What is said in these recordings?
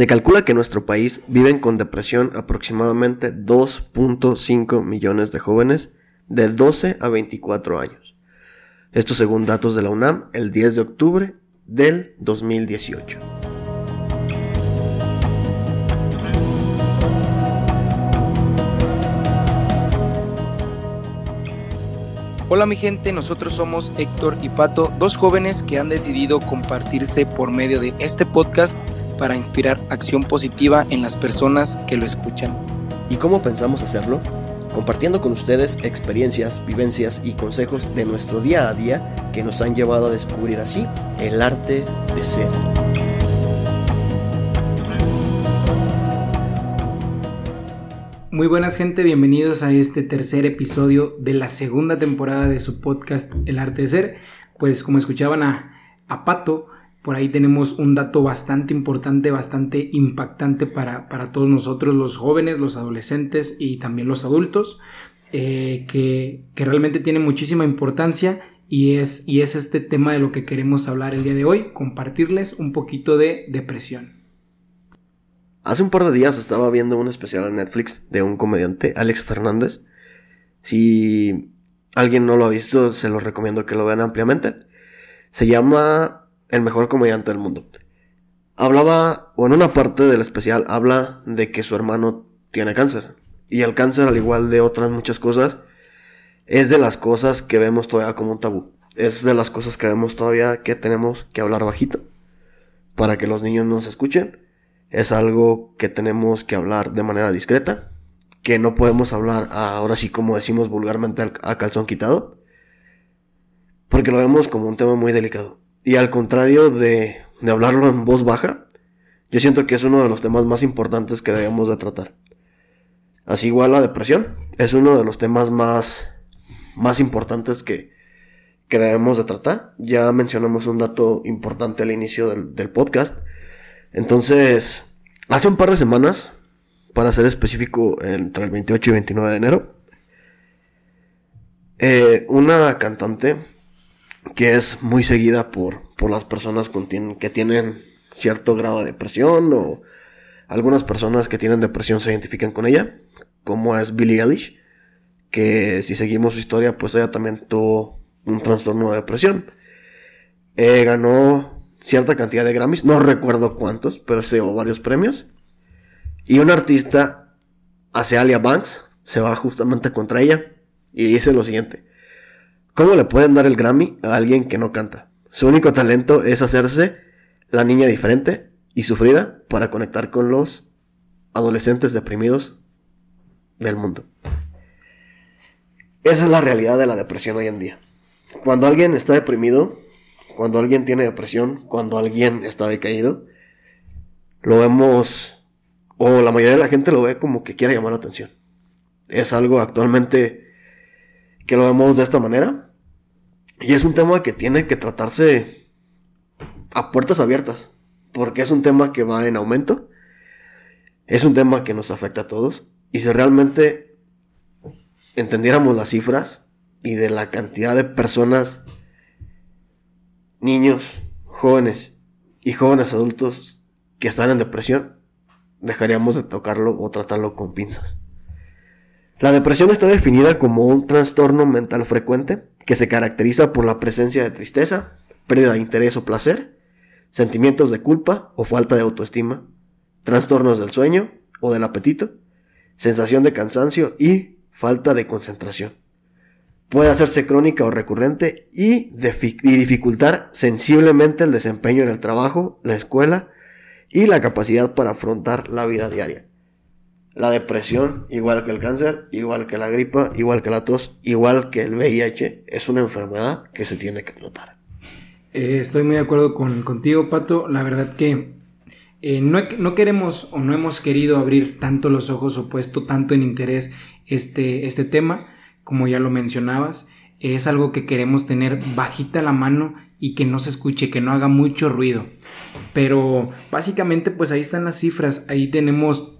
Se calcula que en nuestro país viven con depresión aproximadamente 2.5 millones de jóvenes de 12 a 24 años. Esto según datos de la UNAM el 10 de octubre del 2018. Hola mi gente, nosotros somos Héctor y Pato, dos jóvenes que han decidido compartirse por medio de este podcast para inspirar acción positiva en las personas que lo escuchan. ¿Y cómo pensamos hacerlo? Compartiendo con ustedes experiencias, vivencias y consejos de nuestro día a día que nos han llevado a descubrir así el arte de ser. Muy buenas gente, bienvenidos a este tercer episodio de la segunda temporada de su podcast El arte de ser. Pues como escuchaban a, a Pato, por ahí tenemos un dato bastante importante, bastante impactante para, todos nosotros, los jóvenes, los adolescentes y también los adultos, eh, que, realmente tiene muchísima importancia y es, y es este tema de lo que queremos hablar el día de hoy, compartirles un poquito de depresión. Hace un par de días estaba viendo un especial en Netflix de un comediante, Alex Fernández. Si alguien no lo ha visto, se lo recomiendo que lo vean ampliamente. Se llama el mejor comediante del mundo. Hablaba, o en una parte del especial, habla de que su hermano tiene cáncer. Y el cáncer, al igual de otras muchas cosas, es de las cosas que vemos todavía como un tabú. Es de las cosas que vemos todavía que tenemos que hablar bajito. Para que los niños nos escuchen. Es algo que tenemos que hablar de manera discreta. Que no podemos hablar ahora sí como decimos vulgarmente a calzón quitado. Porque lo vemos como un tema muy delicado. Y al contrario de, de hablarlo en voz baja, yo siento que es uno de los temas más importantes que debemos de tratar. Así igual la depresión es uno de los temas más, más importantes que, que debemos de tratar. Ya mencionamos un dato importante al inicio del, podcast. Entonces, hace un par de semanas, para ser específico, entre el 28 y 29 de enero, eh, una cantante que es muy seguida por, por las personas que tienen cierto grado de depresión o algunas personas que tienen depresión se identifican con ella, como es Billie Eilish, que si seguimos su historia, pues ella también tuvo un trastorno de depresión. Eh, ganó cierta cantidad de Grammys, no recuerdo cuántos, pero se llevó varios premios. Y un artista, Alia Banks, se va justamente contra ella y dice lo siguiente. ¿Cómo le pueden dar el Grammy a alguien que no canta? Su único talento es hacerse la niña diferente y sufrida para conectar con los adolescentes deprimidos del mundo. Esa es la realidad de la depresión hoy en día. Cuando alguien está deprimido, cuando alguien tiene depresión, cuando alguien está decaído, lo vemos, o la mayoría de la gente lo ve como que quiere llamar la atención. Es algo actualmente que lo vemos de esta manera. Y es un tema que tiene que tratarse a puertas abiertas, porque es un tema que va en aumento, es un tema que nos afecta a todos, y si realmente entendiéramos las cifras y de la cantidad de personas, niños, jóvenes y jóvenes adultos que están en depresión, dejaríamos de tocarlo o tratarlo con pinzas. La depresión está definida como un trastorno mental frecuente que se caracteriza por la presencia de tristeza, pérdida de interés o placer, sentimientos de culpa o falta de autoestima, trastornos del sueño o del apetito, sensación de cansancio y falta de concentración. Puede hacerse crónica o recurrente y, dificultar sensiblemente el desempeño en el trabajo, la escuela y la capacidad para afrontar la vida diaria. La depresión, igual que el cáncer, igual que la gripa, igual que la tos, igual que el VIH, es una enfermedad que se tiene que tratar. Eh, estoy muy de acuerdo con, contigo, Pato. La verdad que eh, no, no, queremos o no hemos querido abrir tanto los ojos o puesto tanto en interés este, este tema, como ya lo mencionabas. Es algo que queremos tener bajita la mano y que no se escuche, que no haga mucho ruido. Pero básicamente pues ahí están las cifras, ahí tenemos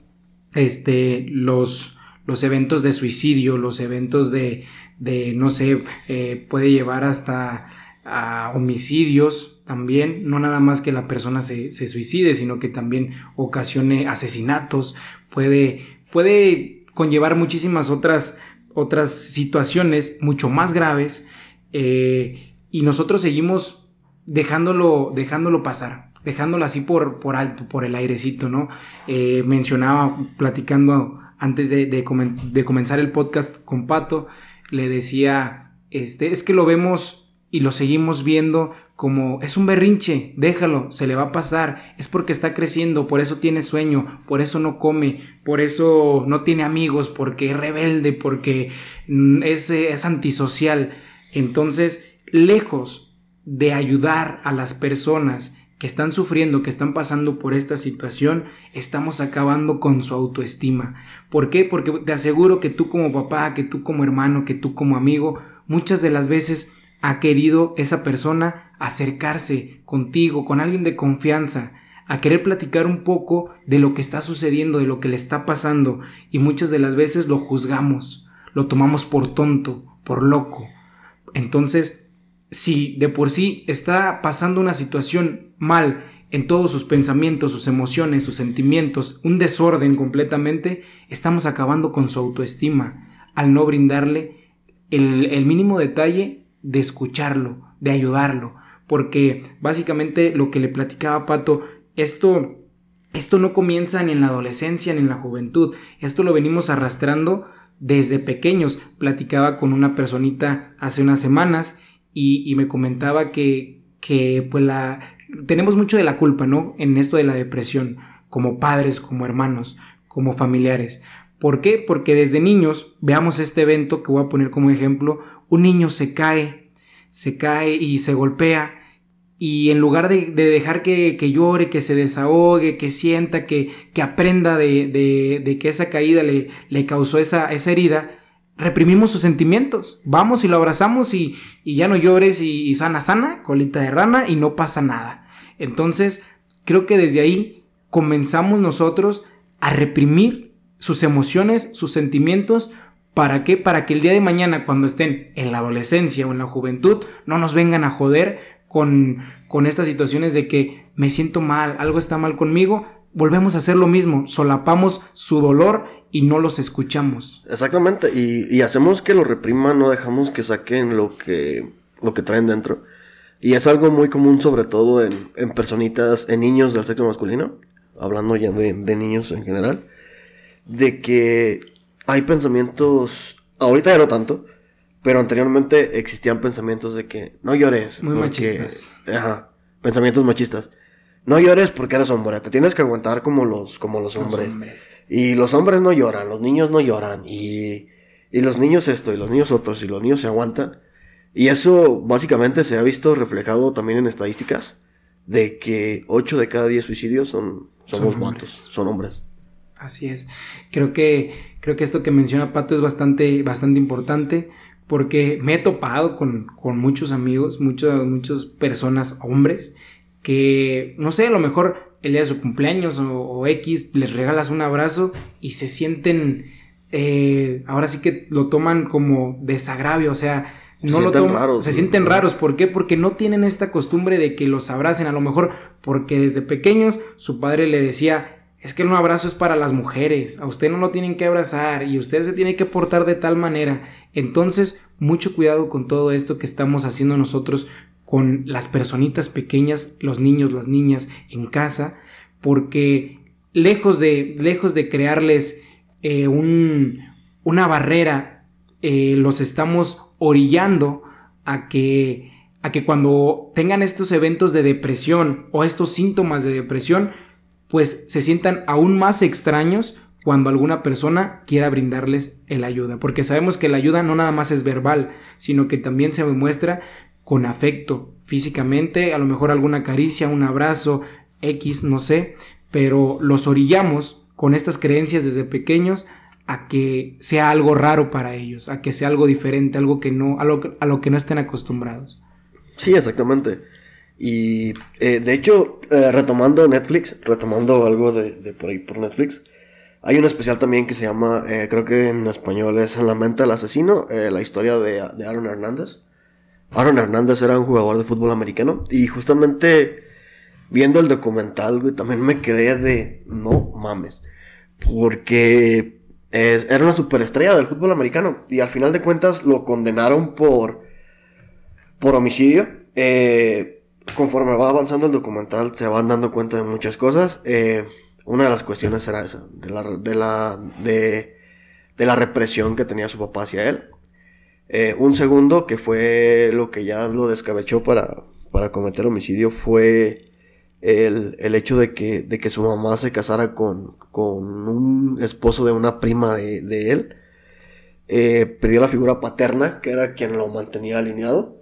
este, los, los eventos de suicidio, los eventos de, de no sé, eh, puede llevar hasta a homicidios también, no nada más que la persona se, se suicide, sino que también ocasione asesinatos, puede, puede conllevar muchísimas otras, otras situaciones mucho más graves eh, y nosotros seguimos dejándolo, dejándolo pasar, dejándolo así por, por alto, por el airecito, ¿no? Eh, mencionaba, platicando antes de, de, de comenzar el podcast con Pato, le decía, este, es que lo vemos y lo seguimos viendo como es un berrinche, déjalo, se le va a pasar, es porque está creciendo, por eso tiene sueño, por eso no come, por eso no tiene amigos, porque es rebelde, porque mm, es, es antisocial. Entonces, lejos de ayudar a las personas que están sufriendo, que están pasando por esta situación, estamos acabando con su autoestima. ¿Por qué? Porque te aseguro que tú como papá, que tú como hermano, que tú como amigo, muchas de las veces ha querido esa persona acercarse contigo, con alguien de confianza, a querer platicar un poco de lo que está sucediendo, de lo que le está pasando, y muchas de las veces lo juzgamos, lo tomamos por tonto, por loco. Entonces, si de por sí está pasando una situación mal en todos sus pensamientos, sus emociones, sus sentimientos, un desorden completamente, estamos acabando con su autoestima al no brindarle el, mínimo detalle de escucharlo, de ayudarlo, porque básicamente lo que le platicaba Pato, esto, esto no comienza ni en la adolescencia ni en la juventud, esto lo venimos arrastrando desde pequeños. Platicaba con una personita hace unas semanas y, y me comentaba que, que pues la, tenemos mucho de la culpa, ¿no? En esto de la depresión, como padres, como hermanos, como familiares. ¿Por qué? Porque desde niños, veamos este evento que voy a poner como ejemplo, un niño se cae, se cae y se golpea y en lugar de, dejar que, llore, que se desahogue, que sienta, que, que aprenda de, de, que esa caída le, le causó esa, esa, herida, reprimimos sus sentimientos. Vamos y lo abrazamos y, y ya no llores y, sana, sana, colita de rana y no pasa nada. Entonces, creo que desde ahí comenzamos nosotros a reprimir sus emociones, sus sentimientos, ¿para qué? Para que el día de mañana, cuando estén en la adolescencia o en la juventud, no nos vengan a joder con, con estas situaciones de que me siento mal, algo está mal conmigo, volvemos a hacer lo mismo, solapamos su dolor y no los escuchamos. Exactamente, y, hacemos que lo repriman, no dejamos que saquen lo que, lo que traen dentro. Y es algo muy común, sobre todo en, en personitas, en niños del sexo masculino, hablando ya de, de niños en general de que hay pensamientos, ahorita ya no tanto, pero anteriormente existían pensamientos de que no llores. Muy machistas. Ajá, pensamientos machistas. No llores porque eres hombre, te tienes que aguantar como los, como los hombres. Y los hombres no lloran, los niños no lloran, y, y los niños esto, y los niños otros, y los niños se aguantan. Y eso básicamente se ha visto reflejado también en estadísticas de que 8 de cada 10 suicidios son, somos son son hombres. Así es. Creo que, creo que esto que menciona Pato es bastante, bastante importante porque me he topado con, con muchos amigos, muchas, muchas personas, hombres, que, no sé, a lo mejor el día de su cumpleaños o, X les regalas un abrazo y se sienten, eh, ahora sí que lo toman como desagravio, o sea, no se lo sienten raros. Se sienten raros. ¿Por qué? Porque no tienen esta costumbre de que los abracen. A lo mejor porque desde pequeños su padre le decía, es que un abrazo es para las mujeres, a usted no lo tienen que abrazar y usted se tiene que portar de tal manera. Entonces, mucho cuidado con todo esto que estamos haciendo nosotros con las personitas pequeñas, los niños, las niñas en casa, porque lejos de, lejos de crearles eh, un, una barrera, eh, los estamos orillando a que, a que cuando tengan estos eventos de depresión o estos síntomas de depresión, pues se sientan aún más extraños cuando alguna persona quiera brindarles el ayuda, porque sabemos que la ayuda no nada más es verbal, sino que también se muestra con afecto, físicamente, a lo mejor alguna caricia, un abrazo, X, no sé, pero los orillamos con estas creencias desde pequeños a que sea algo raro para ellos, a que sea algo diferente, algo que no, a lo, a lo que no estén acostumbrados. Sí, exactamente. Y eh, de hecho, eh, retomando Netflix, retomando algo de, por ahí por Netflix, hay un especial también que se llama, eh, creo que en español es En la mente del asesino, la historia de, de Aaron Hernández. Aaron Hernández era un jugador de fútbol americano y justamente viendo el documental, güey, también me quedé de no mames. Porque era una superestrella del fútbol americano y al final de cuentas lo condenaron por, por homicidio. Eh, conforme va avanzando el documental se van dando cuenta de muchas cosas. Eh, una de las cuestiones era esa, de la, de la, de, de la represión que tenía su papá hacia él. Eh, un segundo, que fue lo que ya lo descabechó para, para cometer homicidio, fue el, el hecho de que, de que su mamá se casara con, con un esposo de una prima de, de él. Eh, perdió la figura paterna, que era quien lo mantenía alineado.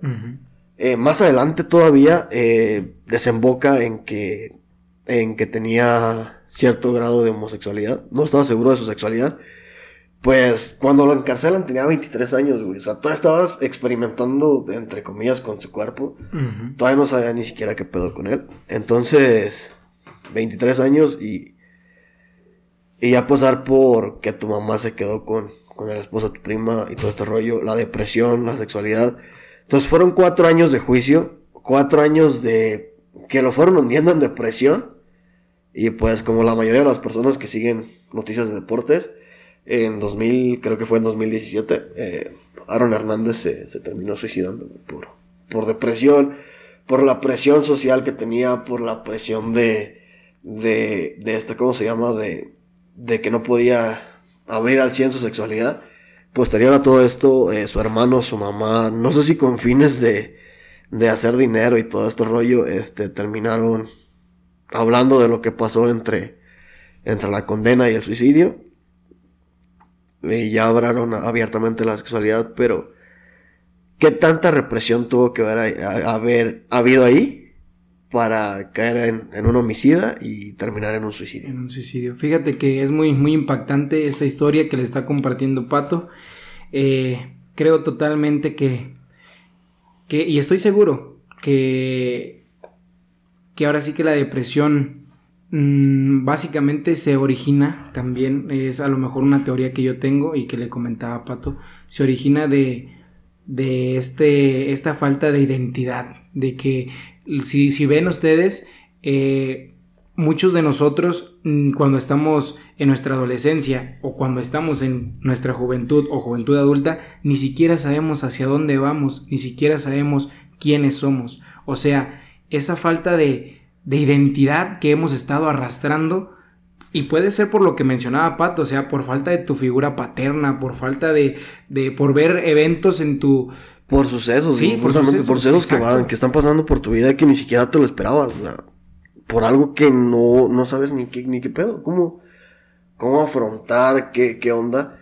Eh, más adelante todavía eh, desemboca en que, en que tenía cierto grado de homosexualidad. No estaba seguro de su sexualidad. Pues cuando lo encarcelan tenía 23 años, güey. O sea, todavía estaba experimentando, entre comillas, con su cuerpo. Todavía no sabía ni siquiera qué pedo con él. Entonces, 23 años y. Y ya pasar por que tu mamá se quedó con, con el esposo de tu prima y todo este rollo. La depresión, la sexualidad. Entonces fueron cuatro años de juicio. Cuatro años de. que lo fueron hundiendo en depresión. Y pues, como la mayoría de las personas que siguen noticias de deportes en 2000, creo que fue en 2017, eh, Aaron Hernández se, terminó suicidando por, por depresión, por la presión social que tenía, por la presión de, de, de esta, ¿cómo se llama? De, de que no podía abrir al 100 su sexualidad. Posterior a todo esto, eh, su hermano, su mamá, no sé si con fines de, de hacer dinero y todo este rollo, este, terminaron hablando de lo que pasó entre, entre la condena y el suicidio ya hablaron abiertamente la sexualidad, pero ¿qué tanta represión tuvo que haber, haber habido ahí para caer en, un homicida y terminar en un suicidio? En un suicidio. Fíjate que es muy, muy impactante esta historia que le está compartiendo Pato. Eh, creo totalmente que, que, y estoy seguro que, que ahora sí que la depresión Mm, básicamente se origina también, es a lo mejor una teoría que yo tengo y que le comentaba a Pato, se origina de, de este, esta falta de identidad, de que si, si ven ustedes, eh, muchos de nosotros mm, cuando estamos en nuestra adolescencia o cuando estamos en nuestra juventud o juventud adulta, ni siquiera sabemos hacia dónde vamos, ni siquiera sabemos quiénes somos. O sea, esa falta de, de identidad que hemos estado arrastrando. Y puede ser por lo que mencionaba Pato, o sea, por falta de tu figura paterna, por falta de, de por ver eventos en tu... Por sucesos, sí, por sucesos, por sucesos que, van, que están pasando por tu vida que ni siquiera te lo esperabas, o sea, por algo que no, no sabes ni qué, ni qué pedo, cómo, cómo afrontar, qué, qué onda.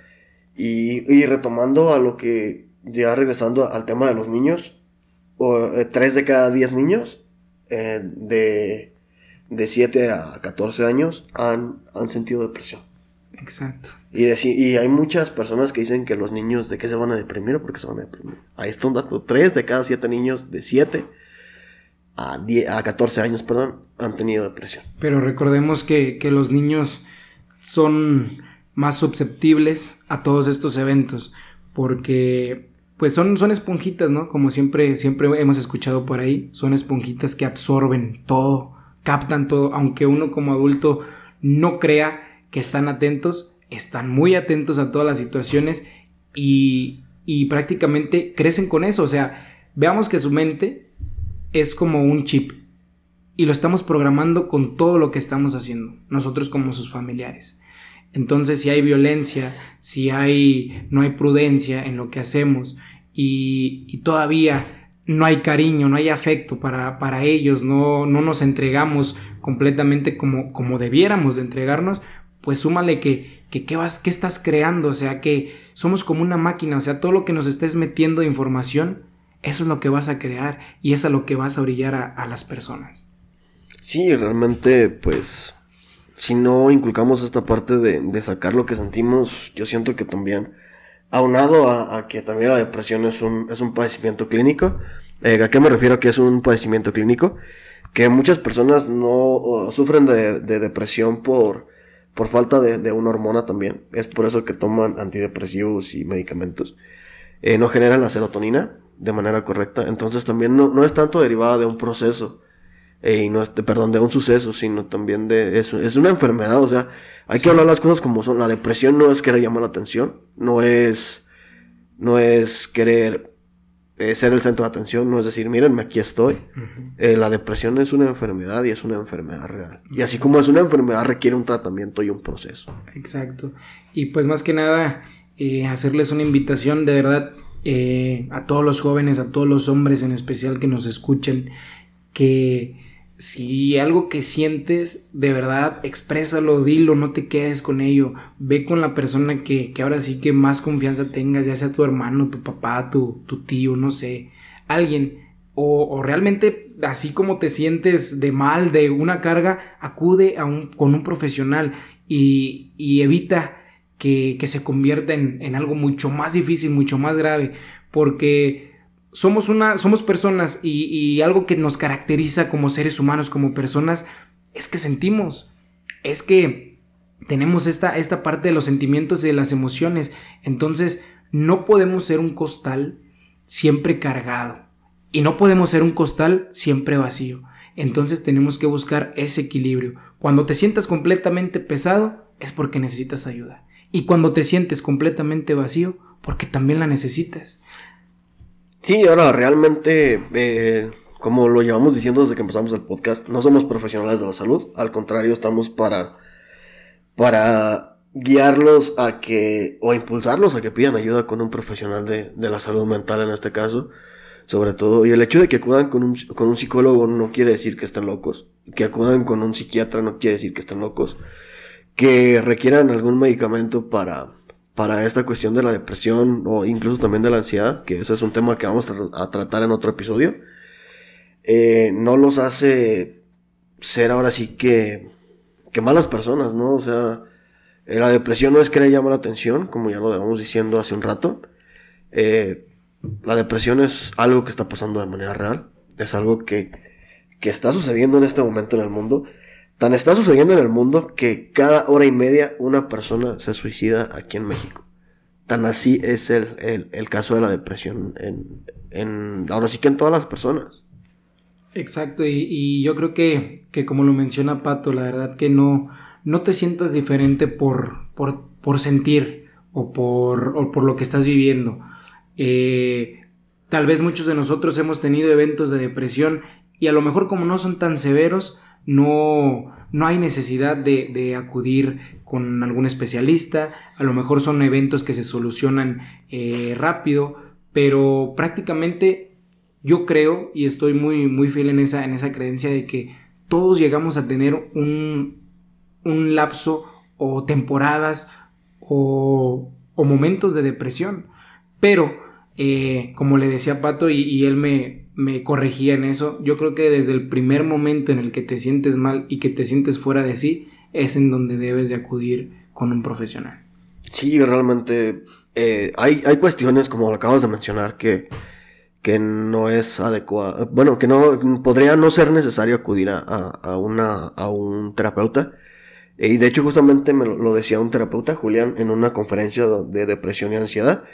Y, y retomando a lo que, ya regresando al tema de los niños, o, eh, tres de cada diez niños eh, de, de 7 a 14 años han, han sentido depresión. Exacto. Y, y hay muchas personas que dicen que los niños de qué se van a deprimir o por qué se van a deprimir. Ahí está un dato. 3 de cada 7 niños de 7 a, 10, a 14 años, perdón, han tenido depresión. Pero recordemos que, que los niños son más susceptibles a todos estos eventos porque pues son, son esponjitas, ¿no? Como siempre, siempre hemos escuchado por ahí, son esponjitas que absorben todo, captan todo, aunque uno como adulto no crea que están atentos, están muy atentos a todas las situaciones y, y prácticamente crecen con eso, o sea, veamos que su mente es como un chip y lo estamos programando con todo lo que estamos haciendo, nosotros como sus familiares. Entonces, si hay violencia, si hay, no hay prudencia en lo que hacemos y, todavía no hay cariño, no hay afecto para, para ellos, no, no, nos entregamos completamente como, como debiéramos de entregarnos, pues súmale que, que ¿qué, vas, qué estás creando, o sea, que somos como una máquina, o sea, todo lo que nos estés metiendo de información, eso es lo que vas a crear y es a lo que vas a orillar a las personas. Sí, realmente, pues, si no inculcamos esta parte de, sacar lo que sentimos, yo siento que también, aunado a, que también la depresión es un, es un padecimiento clínico, eh, ¿a qué me refiero que es un padecimiento clínico? Que muchas personas no sufren de, depresión por, por falta de, una hormona también. Es por eso que toman antidepresivos y medicamentos. Eh, no generan la serotonina. de manera correcta. Entonces también no, no es tanto derivada de un proceso, eh, y no es, perdón, de un suceso, sino también de, es, es una enfermedad, o sea, hay que hablar las cosas como son. La depresión no es querer llamar la atención, no es, no es querer eh, ser el centro de atención, no es decir, mírenme, aquí estoy. Eh, la depresión es una enfermedad y es una enfermedad real. Y así como es una enfermedad, requiere un tratamiento y un proceso. Exacto. Y pues más que nada, hacerles una invitación de verdad a todos los jóvenes, a todos los hombres en especial que nos escuchen, que si algo que sientes, de verdad, exprésalo, dilo, no te quedes con ello. Ve con la persona que, que ahora sí que más confianza tengas, ya sea tu hermano, tu papá, tu, tu tío, no sé, alguien. O, o, realmente, así como te sientes de mal, de una carga, acude a un, con un profesional y, y evita que, que, se convierta en, en algo mucho más difícil, mucho más grave. Porque somos una, somos personas y, algo que nos caracteriza como seres humanos, como personas, es que sentimos, es que tenemos esta, esta parte de los sentimientos y de las emociones. Entonces, no podemos ser un costal siempre cargado y no podemos ser un costal siempre vacío. Entonces tenemos que buscar ese equilibrio. Cuando te sientas completamente pesado es porque necesitas ayuda. Y cuando te sientes completamente vacío, porque también la necesitas. Sí, ahora realmente, eh, como lo llevamos diciendo desde que empezamos el podcast, no somos profesionales de la salud, al contrario, estamos para, para guiarlos a que, o impulsarlos a que pidan ayuda con un profesional de, de la salud mental en este caso, sobre todo, y el hecho de que acudan con un, con un psicólogo no quiere decir que estén locos, que acudan con un psiquiatra no quiere decir que estén locos, que requieran algún medicamento para, para esta cuestión de la depresión o incluso también de la ansiedad, que ese es un tema que vamos a tratar en otro episodio, eh, no los hace ser ahora sí que, que malas personas, ¿no? O sea, eh, la depresión no es que le llama la atención, como ya lo llevamos diciendo hace un rato. Eh, la depresión es algo que está pasando de manera real, es algo que, que está sucediendo en este momento en el mundo Tan está sucediendo en el mundo que cada hora y media una persona se suicida aquí en México. Tan así es el, el, caso de la depresión en, en, ahora sí que en todas las personas. Exacto, y, y yo creo que, que, como lo menciona Pato, la verdad que no, no te sientas diferente por, por, por sentir o por, o por lo que estás viviendo. Eh, tal vez muchos de nosotros hemos tenido eventos de depresión y a lo mejor como no son tan severos, no, no hay necesidad de, acudir con algún especialista, a lo mejor son eventos que se solucionan eh, rápido, pero prácticamente yo creo y estoy muy, muy fiel en esa, en esa creencia de que todos llegamos a tener un, un lapso o temporadas o, o momentos de depresión, pero eh, como le decía Pato y, él me, me, corregía en eso, yo creo que desde el primer momento en el que te sientes mal y que te sientes fuera de sí, es en donde debes de acudir con un profesional. Sí, realmente eh, hay, hay cuestiones, como lo acabas de mencionar, que, que no es adecuado, bueno, que no podría no ser necesario acudir a, a, una, a un terapeuta. Y de hecho justamente me lo decía un terapeuta, Julián, en una conferencia de depresión y ansiedad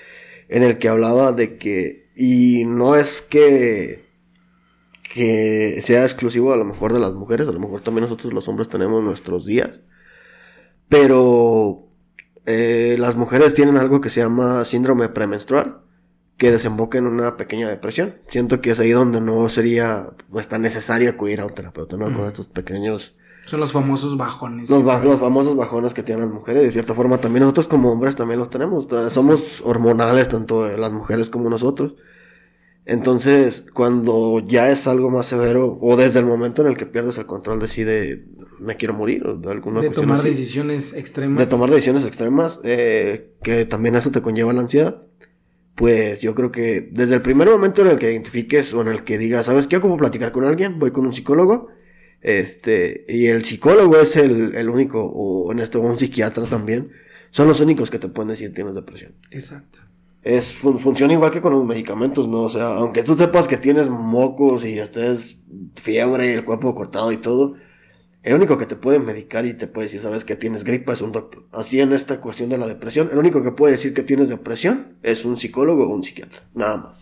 en el que hablaba de que, y no es que, que sea exclusivo a lo mejor de las mujeres, a lo mejor también nosotros los hombres tenemos nuestros días, pero eh, las mujeres tienen algo que se llama síndrome premenstrual, que desemboca en una pequeña depresión. Siento que es ahí donde no sería pues, tan necesario acudir a un terapeuta, ¿no? Con estos pequeños son los famosos bajones. Los, los, famosos bajones que tienen las mujeres. De cierta forma, también nosotros como hombres también los tenemos. Somos hormonales, tanto las mujeres como nosotros. Entonces, cuando ya es algo más severo, o desde el momento en el que pierdes el control, decide, me quiero morir, o de alguna De tomar decisiones extremas. De tomar decisiones extremas, eh, que también eso te conlleva la ansiedad. Pues yo creo que desde el primer momento en el que identifiques o en el que digas, ¿sabes qué? Ocupo platicar con alguien, voy con un psicólogo este, y el psicólogo es el, el único, o en este un psiquiatra también, son los únicos que te pueden decir tienes depresión. Exacto. Es, funciona igual que con los medicamentos, ¿no? O sea, aunque tú sepas que tienes mocos y estés fiebre, el cuerpo cortado y todo, el único que te puede medicar y te puede decir, sabes que tienes gripa es un doctor. Así en esta cuestión de la depresión, el único que puede decir que tienes depresión es un psicólogo o un psiquiatra, nada más.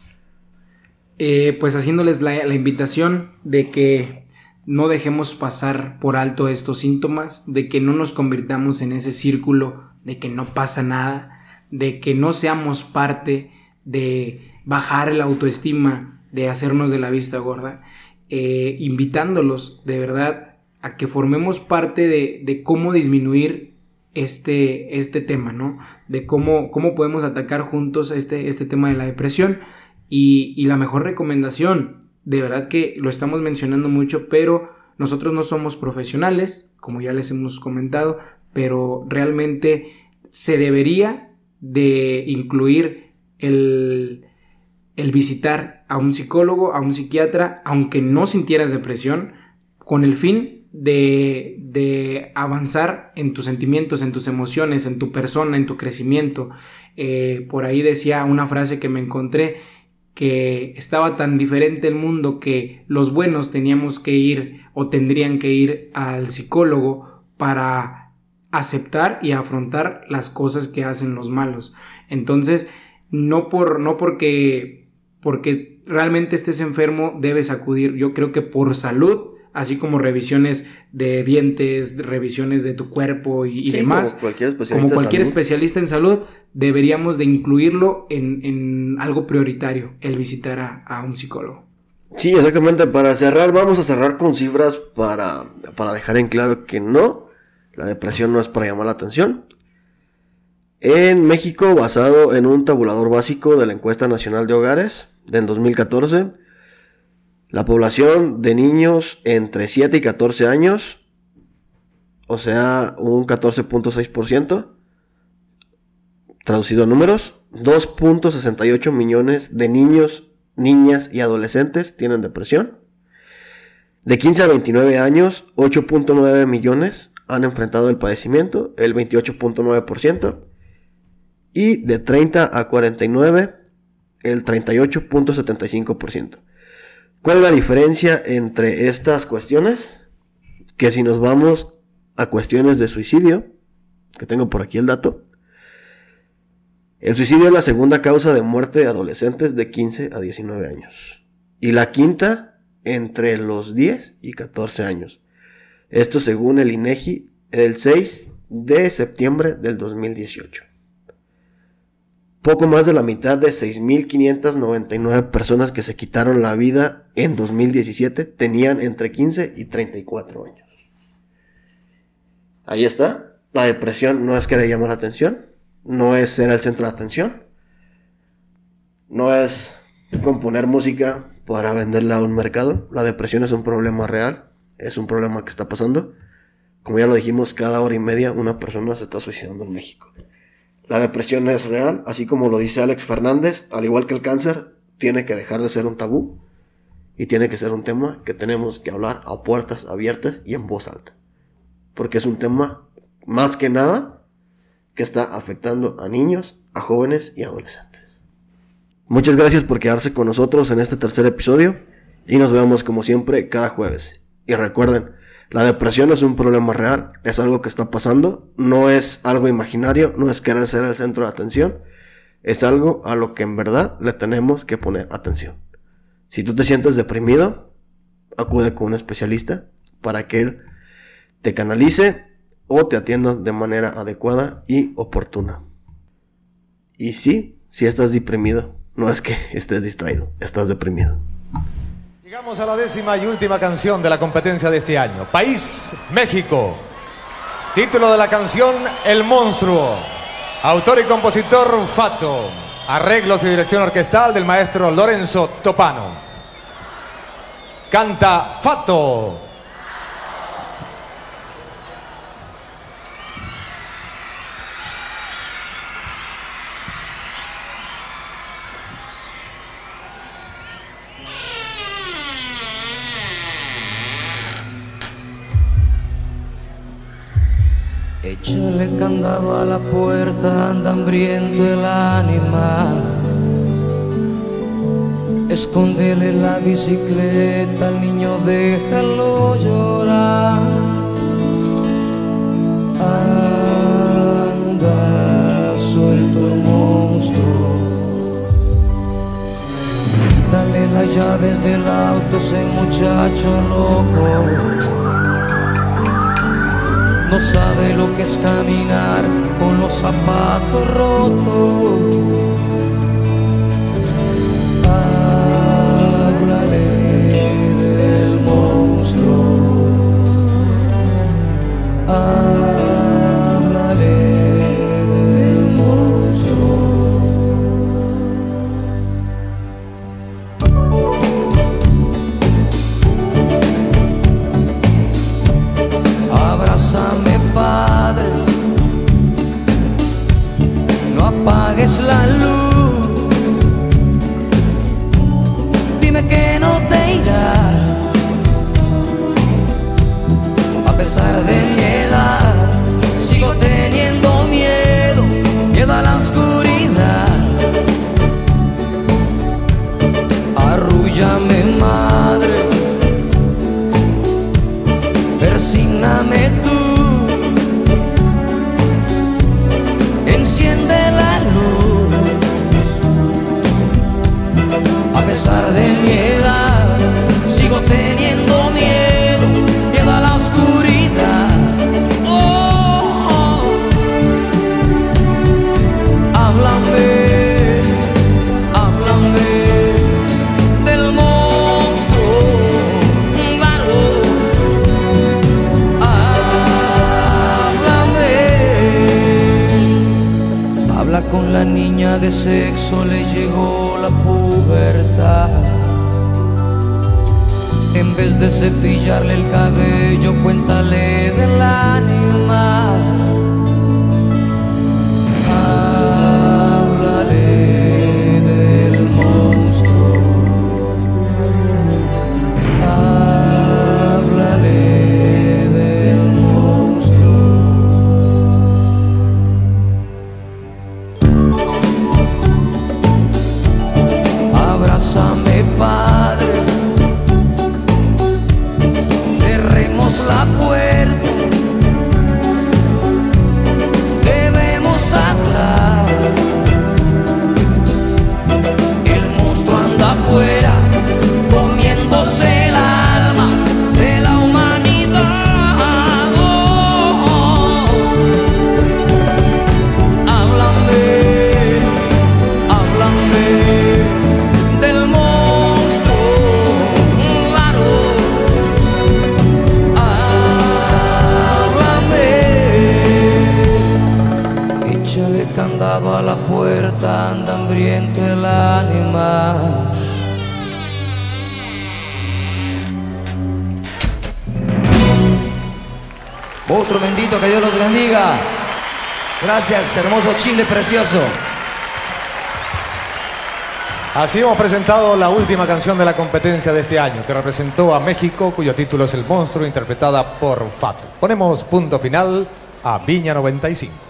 eh, pues haciéndoles la, la invitación de que no dejemos pasar por alto estos síntomas, de que no nos convirtamos en ese círculo de que no pasa nada, de que no seamos parte de bajar la autoestima, de hacernos de la vista gorda, eh, invitándolos de verdad a que formemos parte de, de cómo disminuir este, este tema, ¿no? De cómo, cómo podemos atacar juntos este, este tema de la depresión. Y, y la mejor recomendación, de verdad que lo estamos mencionando mucho, pero nosotros no somos profesionales, como ya les hemos comentado, pero realmente se debería de incluir el, el visitar a un psicólogo, a un psiquiatra, aunque no sintieras depresión, con el fin de, de avanzar en tus sentimientos, en tus emociones, en tu persona, en tu crecimiento. Eh, por ahí decía una frase que me encontré que estaba tan diferente el mundo que los buenos teníamos que ir o tendrían que ir al psicólogo para aceptar y afrontar las cosas que hacen los malos. Entonces, no por no porque porque realmente estés enfermo debes acudir. Yo creo que por salud, así como revisiones de dientes, revisiones de tu cuerpo y, demás, como cualquier, especialista, como cualquier especialista en salud, deberíamos de incluirlo en, en algo prioritario, el visitar a, a, un psicólogo. Sí, exactamente. Para cerrar, vamos a cerrar con cifras para, para dejar en claro que no, la depresión no es para llamar la atención. En México, basado en un tabulador básico de la encuesta nacional de hogares del 2014, la población de niños entre 7 y 14 años, o sea, un 14.6%, traducido a números, 2.68 millones de niños, niñas y adolescentes tienen depresión. De 15 a 29 años, 8.9 millones han enfrentado el padecimiento, el 28.9%. Y de 30 a 49, el 38.75%. ¿Cuál es la diferencia entre estas cuestiones? Que si nos vamos a cuestiones de suicidio, que tengo por aquí el dato, el suicidio es la segunda causa de muerte de adolescentes de 15 a 19 años. Y la quinta entre los 10 y 14 años. Esto según el INEGI el 6 de septiembre del 2018. Poco más de la mitad de 6.599 personas que se quitaron la vida en 2017 tenían entre 15 y 34 años. Ahí está. La depresión no es que le llame la atención, no es ser el centro de atención, no es componer música para venderla a un mercado. La depresión es un problema real, es un problema que está pasando. Como ya lo dijimos, cada hora y media una persona se está suicidando en México. La depresión es real, así como lo dice Alex Fernández, al igual que el cáncer, tiene que dejar de ser un tabú y tiene que ser un tema que tenemos que hablar a puertas abiertas y en voz alta. Porque es un tema, más que nada, que está afectando a niños, a jóvenes y adolescentes. Muchas gracias por quedarse con nosotros en este tercer episodio y nos vemos como siempre cada jueves. Y recuerden, la depresión es un problema real, es algo que está pasando, no es algo imaginario, no es querer ser el centro de atención, es algo a lo que en verdad le tenemos que poner atención. Si tú te sientes deprimido, acude con un especialista para que él te canalice o te atienda de manera adecuada y oportuna. Y sí, si estás deprimido, no es que estés distraído, estás deprimido. A la décima y última canción de la competencia de este año. País México. Título de la canción El Monstruo. Autor y compositor Fato. Arreglos y dirección orquestal del maestro Lorenzo Topano. Canta Fato. Échale candado a la puerta, anda hambriento el animal. Escóndele la bicicleta, al niño déjalo llorar. Anda suelto el monstruo. Quítale la las llaves del auto ese muchacho loco. No sabe lo que es caminar con los zapatos rotos. Que no te irás. A pesar de mi con la niña de sexo, le llegó la pubertad. En vez de cepillarle el cabello, cuéntale del animal. Gracias, hermoso Chile precioso. Así hemos presentado la última canción de la competencia de este año, que representó a México, cuyo título es El Monstruo, interpretada por Fato. Ponemos punto final a Viña 95.